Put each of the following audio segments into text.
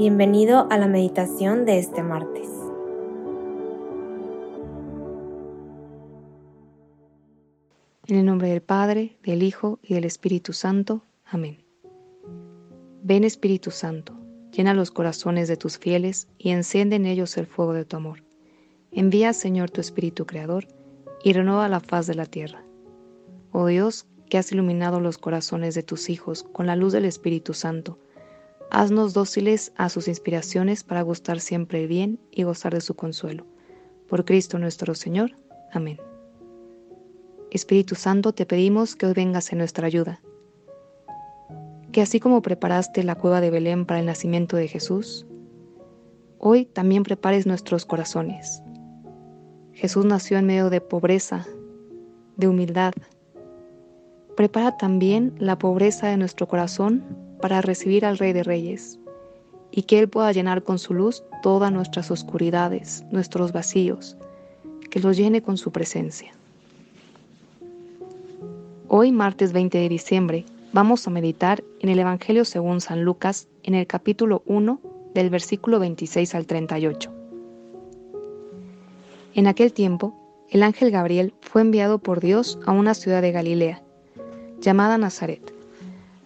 Bienvenido a la meditación de este martes. En el nombre del Padre, del Hijo y del Espíritu Santo. Amén. Ven Espíritu Santo, llena los corazones de tus fieles y enciende en ellos el fuego de tu amor. Envía, Señor, tu Espíritu Creador y renueva la faz de la tierra. Oh Dios, que has iluminado los corazones de tus hijos con la luz del Espíritu Santo, Haznos dóciles a sus inspiraciones para gustar siempre el bien y gozar de su consuelo. Por Cristo nuestro Señor. Amén. Espíritu Santo, te pedimos que hoy vengas en nuestra ayuda. Que así como preparaste la cueva de Belén para el nacimiento de Jesús, hoy también prepares nuestros corazones. Jesús nació en medio de pobreza, de humildad. Prepara también la pobreza de nuestro corazón para recibir al Rey de Reyes, y que Él pueda llenar con su luz todas nuestras oscuridades, nuestros vacíos, que los llene con su presencia. Hoy, martes 20 de diciembre, vamos a meditar en el Evangelio según San Lucas, en el capítulo 1, del versículo 26 al 38. En aquel tiempo, el ángel Gabriel fue enviado por Dios a una ciudad de Galilea, llamada Nazaret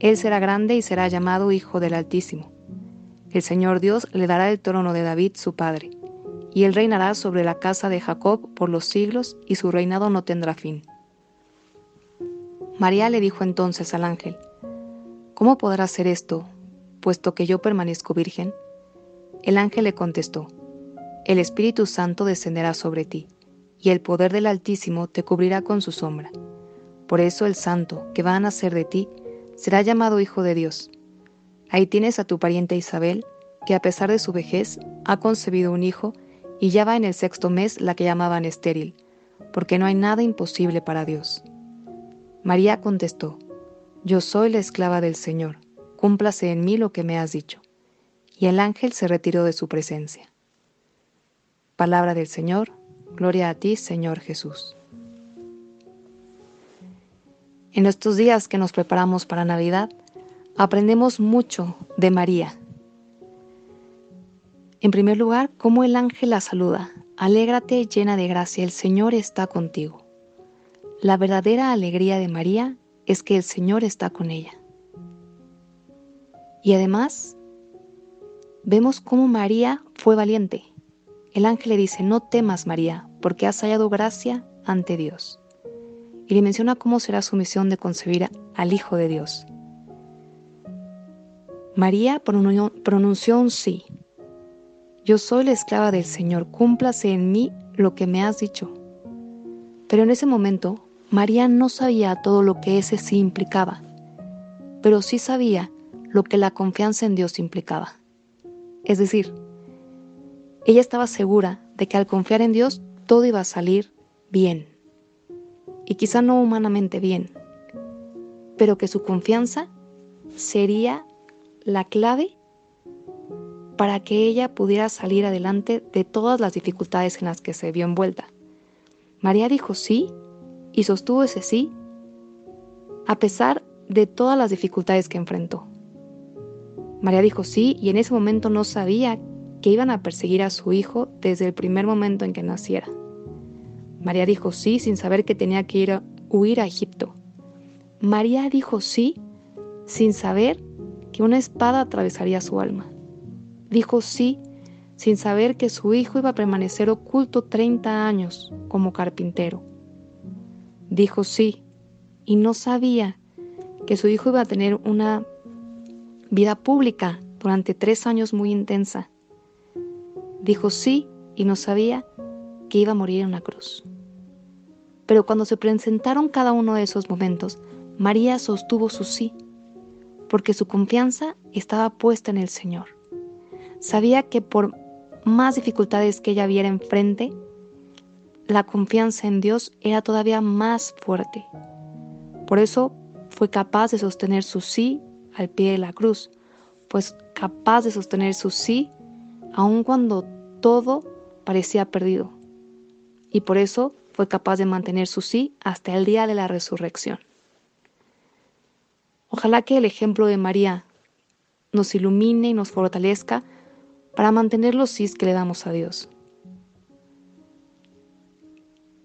él será grande y será llamado Hijo del Altísimo. El Señor Dios le dará el trono de David su padre, y él reinará sobre la casa de Jacob por los siglos, y su reinado no tendrá fin. María le dijo entonces al ángel, ¿Cómo podrá ser esto, puesto que yo permanezco virgen? El ángel le contestó, El Espíritu Santo descenderá sobre ti, y el poder del Altísimo te cubrirá con su sombra. Por eso el santo que va a nacer de ti será llamado Hijo de Dios. Ahí tienes a tu pariente Isabel, que a pesar de su vejez ha concebido un hijo y ya va en el sexto mes la que llamaban estéril, porque no hay nada imposible para Dios. María contestó, Yo soy la esclava del Señor, cúmplase en mí lo que me has dicho. Y el ángel se retiró de su presencia. Palabra del Señor, gloria a ti, Señor Jesús. En estos días que nos preparamos para Navidad, aprendemos mucho de María. En primer lugar, cómo el ángel la saluda. Alégrate llena de gracia, el Señor está contigo. La verdadera alegría de María es que el Señor está con ella. Y además, vemos cómo María fue valiente. El ángel le dice, no temas María, porque has hallado gracia ante Dios y le menciona cómo será su misión de concebir al Hijo de Dios. María pronunció un sí. Yo soy la esclava del Señor, cúmplase en mí lo que me has dicho. Pero en ese momento, María no sabía todo lo que ese sí implicaba, pero sí sabía lo que la confianza en Dios implicaba. Es decir, ella estaba segura de que al confiar en Dios todo iba a salir bien y quizá no humanamente bien, pero que su confianza sería la clave para que ella pudiera salir adelante de todas las dificultades en las que se vio envuelta. María dijo sí y sostuvo ese sí a pesar de todas las dificultades que enfrentó. María dijo sí y en ese momento no sabía que iban a perseguir a su hijo desde el primer momento en que naciera. María dijo sí sin saber que tenía que ir a huir a Egipto. María dijo sí sin saber que una espada atravesaría su alma. Dijo sí sin saber que su hijo iba a permanecer oculto 30 años como carpintero. Dijo sí y no sabía que su hijo iba a tener una vida pública durante tres años muy intensa. Dijo sí y no sabía que iba a morir en una cruz. Pero cuando se presentaron cada uno de esos momentos, María sostuvo su sí, porque su confianza estaba puesta en el Señor. sabía que por más dificultades que ella viera enfrente, la confianza en Dios era todavía más fuerte. Por eso fue capaz de sostener su sí al pie de la cruz, pues capaz de sostener su sí aun cuando todo parecía perdido. Y por eso fue capaz de mantener su sí hasta el día de la resurrección. Ojalá que el ejemplo de María nos ilumine y nos fortalezca para mantener los sí que le damos a Dios.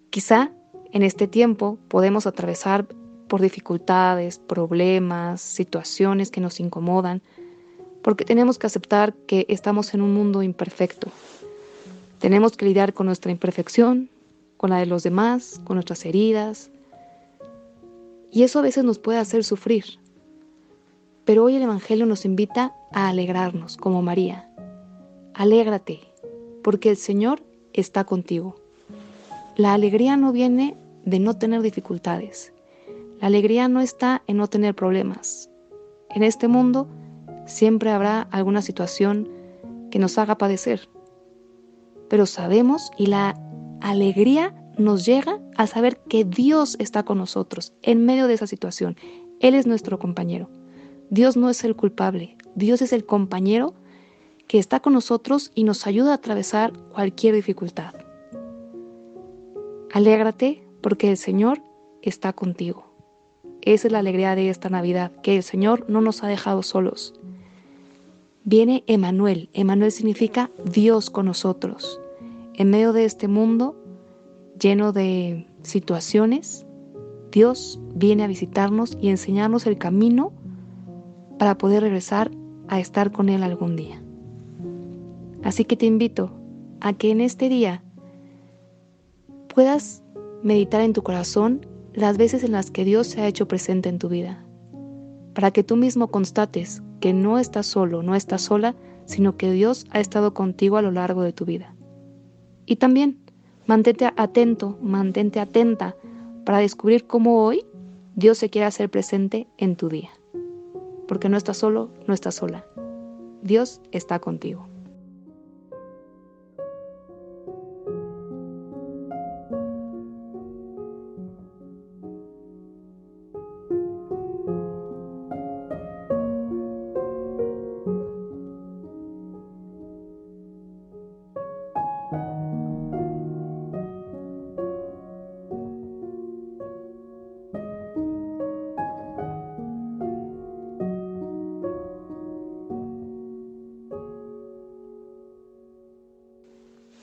Quizá en este tiempo podemos atravesar por dificultades, problemas, situaciones que nos incomodan, porque tenemos que aceptar que estamos en un mundo imperfecto. Tenemos que lidiar con nuestra imperfección, con la de los demás, con nuestras heridas. Y eso a veces nos puede hacer sufrir. Pero hoy el Evangelio nos invita a alegrarnos, como María. Alégrate, porque el Señor está contigo. La alegría no viene de no tener dificultades. La alegría no está en no tener problemas. En este mundo siempre habrá alguna situación que nos haga padecer. Pero sabemos y la alegría nos llega a saber que Dios está con nosotros en medio de esa situación. Él es nuestro compañero. Dios no es el culpable, Dios es el compañero que está con nosotros y nos ayuda a atravesar cualquier dificultad. Alégrate porque el Señor está contigo. Esa es la alegría de esta Navidad, que el Señor no nos ha dejado solos. Viene Emanuel. Emanuel significa Dios con nosotros. En medio de este mundo lleno de situaciones, Dios viene a visitarnos y enseñarnos el camino para poder regresar a estar con Él algún día. Así que te invito a que en este día puedas meditar en tu corazón las veces en las que Dios se ha hecho presente en tu vida, para que tú mismo constates que no estás solo, no estás sola, sino que Dios ha estado contigo a lo largo de tu vida. Y también mantente atento, mantente atenta para descubrir cómo hoy Dios se quiere hacer presente en tu día. Porque no estás solo, no estás sola. Dios está contigo.